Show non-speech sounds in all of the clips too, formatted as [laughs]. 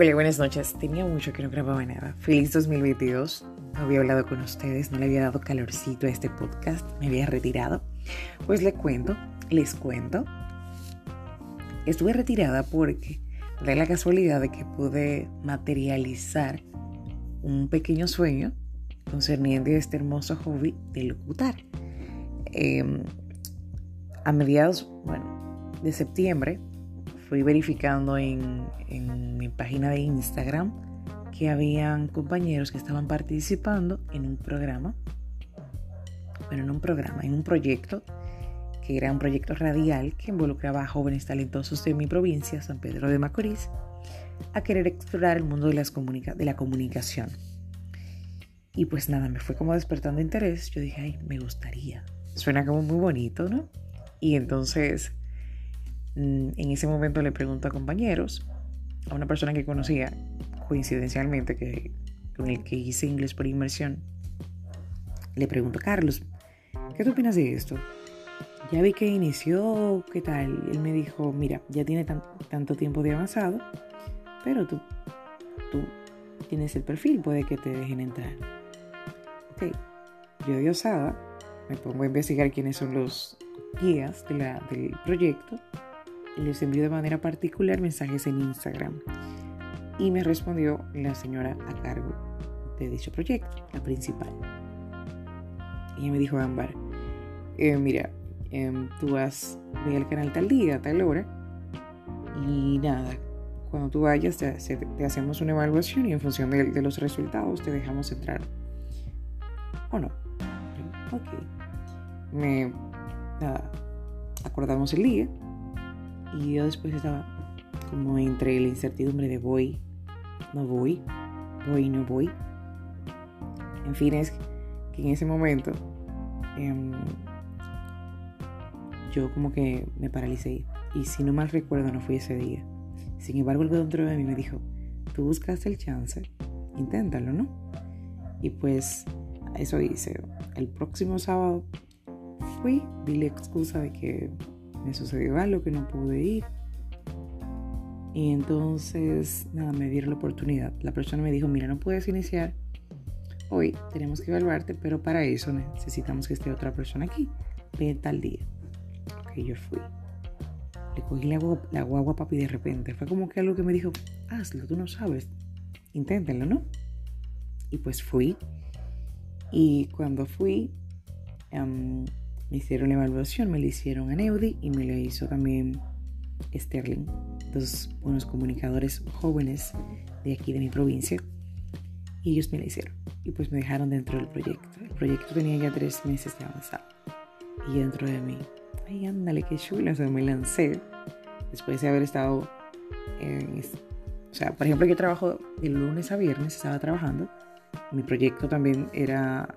Hola, buenas noches. Tenía mucho que no grababa nada. Feliz 2022. No había hablado con ustedes, no le había dado calorcito a este podcast, me había retirado. Pues les cuento, les cuento. Estuve retirada porque da la casualidad de que pude materializar un pequeño sueño concerniente a este hermoso hobby de locutar. Em, a mediados, bueno, de septiembre fui verificando en, mi página de Instagram que habían compañeros que estaban participando en un programa, bueno, en un programa, en un proyecto, que era un proyecto radial que involucraba a jóvenes talentosos de mi provincia, San Pedro de Macorís, a querer explorar el mundo de, de la comunicación. Y pues nada, me fue como despertando interés. Yo dije, ay, me gustaría. Suena como muy bonito, ¿no? Y entonces en ese momento le pregunto a compañeros, a una persona que conocía coincidencialmente, que, con el que hice inglés por inmersión, le pregunto, Carlos, ¿qué tú opinas de esto? Ya vi que inició, ¿qué tal? Él me dijo, mira, ya tiene tanto tiempo de avanzado, pero tú, tú tienes el perfil, puede que te dejen entrar. Ok, yo de osada me pongo a investigar quiénes son los guías de la, del proyecto les envió de manera particular mensajes en Instagram. Y me respondió la señora a cargo de dicho proyecto, la principal. Y me dijo, Ámbar, eh, mira, em, tú vas, ve al canal tal día, tal hora, y nada, cuando tú vayas te, hacemos una evaluación y en función de, los resultados te dejamos entrar. ¿O no? Ok. Me, acordamos el día y yo después estaba como entre la incertidumbre de voy, no voy, voy, no voy. En fin, es que en ese momento em, yo como que me paralicé. Y si no mal recuerdo, no fui ese día. Sin embargo, algo dentro de mí me dijo, tú buscaste el chance, inténtalo, ¿no? Y pues eso hice. El próximo sábado fui, di la excusa de que me sucedió algo que no pude ir. Y entonces, nada, me dieron la oportunidad. La persona me dijo, mira, no puedes iniciar hoy, tenemos que evaluarte, pero para eso necesitamos que esté otra persona aquí. Ve tal día. Ok, yo fui. Le cogí la, la guagua papi de repente. Fue como que algo que me dijo, hazlo, tú no sabes. Inténtenlo, ¿no? Y pues fui. Y cuando fui, em, me hicieron la evaluación, me la hicieron a Neudi y me la hizo también Sterling, dos buenos comunicadores jóvenes de aquí de mi provincia. Y ellos me la hicieron. Y pues me dejaron dentro del proyecto. El proyecto tenía ya tres meses de avanzado. Y dentro de mí, ay, ándale, qué chulo. O sea, me lancé después de haber estado en... O sea, por ejemplo, yo trabajo de lunes a viernes, estaba trabajando. Mi proyecto también era...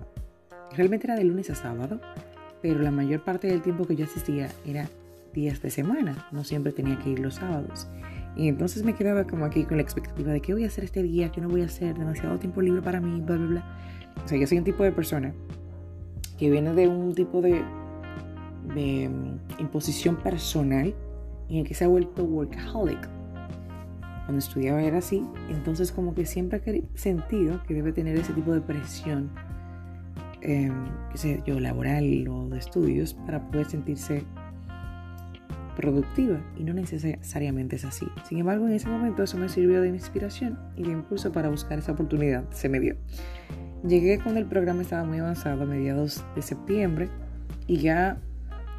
Realmente era de lunes a sábado pero la mayor parte del tiempo que yo asistía era días de semana, no siempre tenía que ir los sábados. Y entonces me quedaba como aquí con la expectativa de qué voy a hacer este día, qué no voy a hacer, demasiado tiempo libre para mí, bla, bla, bla. O sea, yo soy un tipo de persona que viene de un tipo de, de mm, imposición personal en el que se ha vuelto workaholic. Cuando estudiaba era así, entonces como que siempre he sentido que debe tener ese tipo de presión eh, qué sé yo, laboral o de estudios para poder sentirse productiva y no necesariamente es así. Sin embargo, en ese momento eso me sirvió de inspiración y de impulso para buscar esa oportunidad. Se me dio. Llegué cuando el programa estaba muy avanzado a mediados de septiembre y ya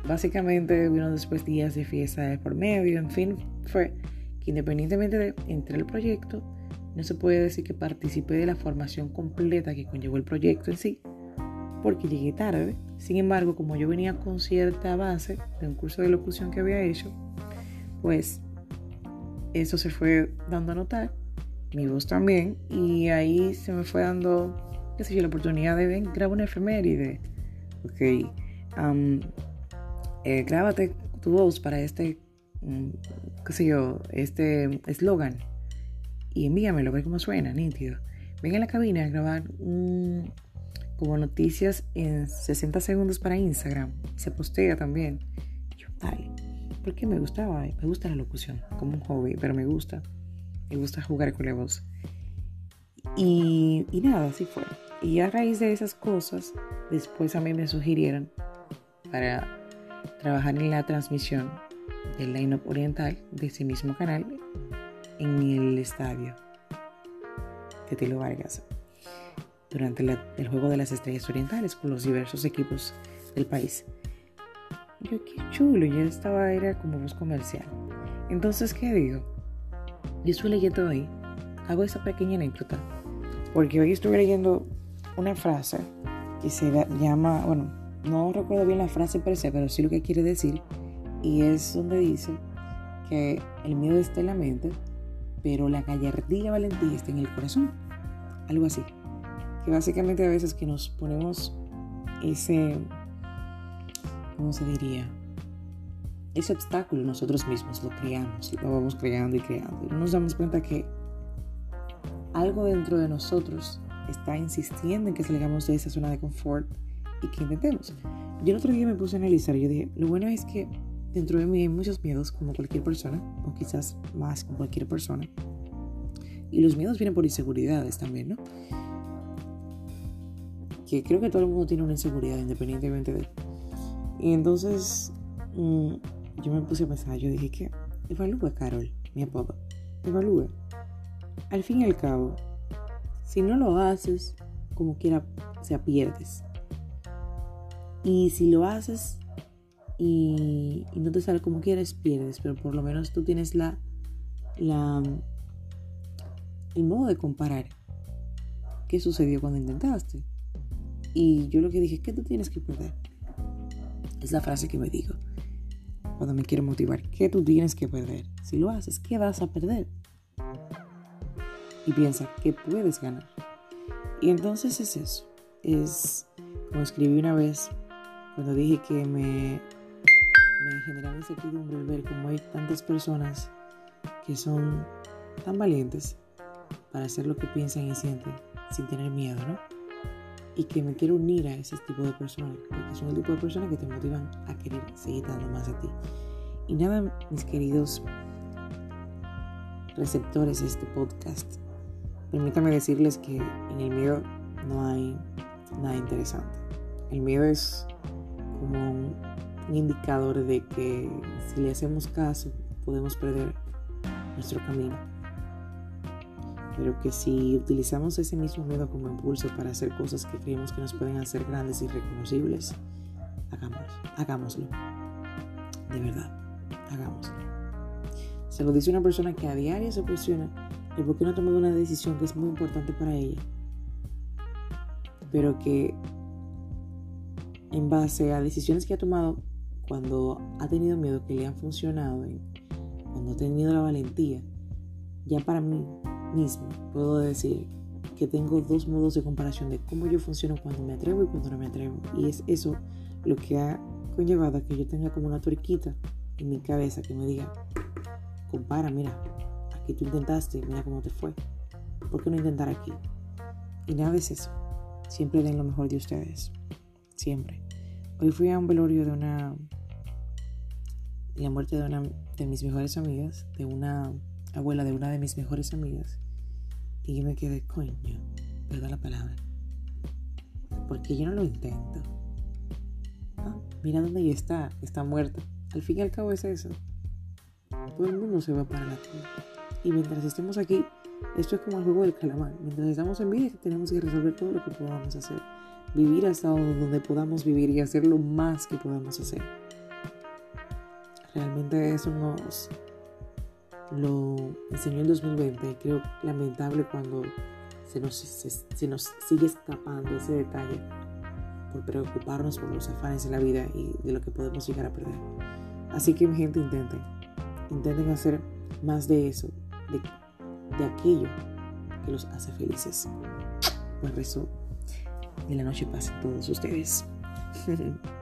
básicamente vino después días de fiesta por medio, en fin, fue que independientemente de entre el proyecto, no se puede decir que participé de la formación completa que conllevó el proyecto en sí, porque llegué tarde. Sin embargo, como yo venía con cierta base de un curso de locución que había hecho, pues eso se fue dando a notar, mi voz también, y ahí se me fue dando, qué sé yo, la oportunidad de grabar una efeméride. Ok, eh, grábate tu voz para este, mm, qué sé yo, este eslogan y envíamelo, a ver cómo suena, nítido. Ven a la cabina a grabar un, como noticias en 60 segundos para Instagram. Se postea también. Yo, dale, porque me gustaba, me gusta la locución como un hobby, pero me gusta. le gusta jugar con la voz. Y, y nada, así fue. Y a raíz de esas cosas, después a mí me sugirieron para trabajar en la transmisión del line-up oriental de ese mismo canal en el estadio de Tilo Vargas durante el juego de las estrellas orientales con los diversos equipos del país. Yo, qué chulo, yo estaba, era como voz comercial. Entonces, ¿qué digo? Yo estoy leyendo hoy, hago esa pequeña anécdota, porque hoy estuve leyendo una frase que se llama, bueno, no recuerdo bien la frase per se, pero sí lo que quiere decir, y es donde dice que el miedo está en la mente, pero la gallardía y la valentía está en el corazón. Algo así. Que básicamente a veces que nos ponemos ese, ¿cómo se diría? Ese obstáculo nosotros mismos lo creamos, lo vamos creando y creando. Y no nos damos cuenta que algo dentro de nosotros está insistiendo en que salgamos de esa zona de confort y que intentemos. Yo el otro día me puse a analizar yo dije, lo bueno es que dentro de mí hay muchos miedos como cualquier persona, o quizás más como cualquier persona. Y los miedos vienen por inseguridades también, ¿no? Que creo que todo el mundo tiene una inseguridad independientemente de... Y entonces mm, yo me puse a pensar, yo dije que evalúa, Carol, mi papá, evalúa. Al fin y al cabo, si no lo haces, como quiera, o sea, pierdes. Y si lo haces y, no te sale como quieres, pierdes. Pero por lo menos tú tienes la, la, el modo de comparar qué sucedió cuando intentaste. Y yo lo que dije, ¿qué tú tienes que perder? Es la frase que me digo cuando me quiero motivar. ¿Qué tú tienes que perder? Si lo haces, ¿qué vas a perder? Y piensa, ¿qué puedes ganar? Y entonces es eso. Es como escribí una vez cuando dije que me, me generaba incertidumbre ver cómo hay tantas personas que son tan valientes para hacer lo que piensan y sienten sin tener miedo, ¿no? Y que me quiero unir a ese tipo de personas, porque son el tipo de personas que te motivan a querer seguir dando más a ti. Y nada, mis queridos receptores de este podcast, permítame decirles que en el miedo no hay nada interesante. El miedo es como un, indicador de que si le hacemos caso podemos perder nuestro camino. Pero que si utilizamos ese mismo miedo como impulso para hacer cosas que creemos que nos pueden hacer grandes y reconocibles, hagámoslo, hagámoslo. De verdad, hagámoslo. Se lo dice una persona que a diario se cuestiona de por qué no ha tomado una decisión que es muy importante para ella, pero que en base a decisiones que ha tomado cuando ha tenido miedo que le han funcionado, cuando ha tenido la valentía, ya para mí mismo puedo decir que tengo dos modos de comparación de cómo yo funciono cuando me atrevo y cuando no me atrevo. Y es eso lo que ha conllevado a que yo tenga como una tuerquita en mi cabeza que me diga, compara, mira, aquí tú intentaste, mira cómo te fue. ¿Por qué no intentar aquí? Y nada es eso. Siempre den lo mejor de ustedes. Siempre. Hoy fui a un velorio de una. la muerte de una de mis mejores amigas, de una abuela de una de mis mejores amigas. Y yo me quedé, coño, perdón la palabra. Porque yo no lo intento. Ah, mira dónde ella está, está muerta. Al fin y al cabo es eso. Todo el mundo se va para la tierra. Y mientras estemos aquí, esto es como el juego del calamar. Mientras estamos en vida, tenemos que resolver todo lo que podamos hacer vivir hasta donde podamos vivir y hacer lo más que podamos hacer. Realmente eso nos lo enseñó en 2020 y creo lamentable cuando se nos, se, nos sigue escapando ese detalle por preocuparnos por los afanes de la vida y de lo que podemos llegar a perder. Así que mi gente intenten, intenten hacer más de eso, de, de aquello que los hace felices. Pues rezo de la noche pasen todos ustedes. [laughs]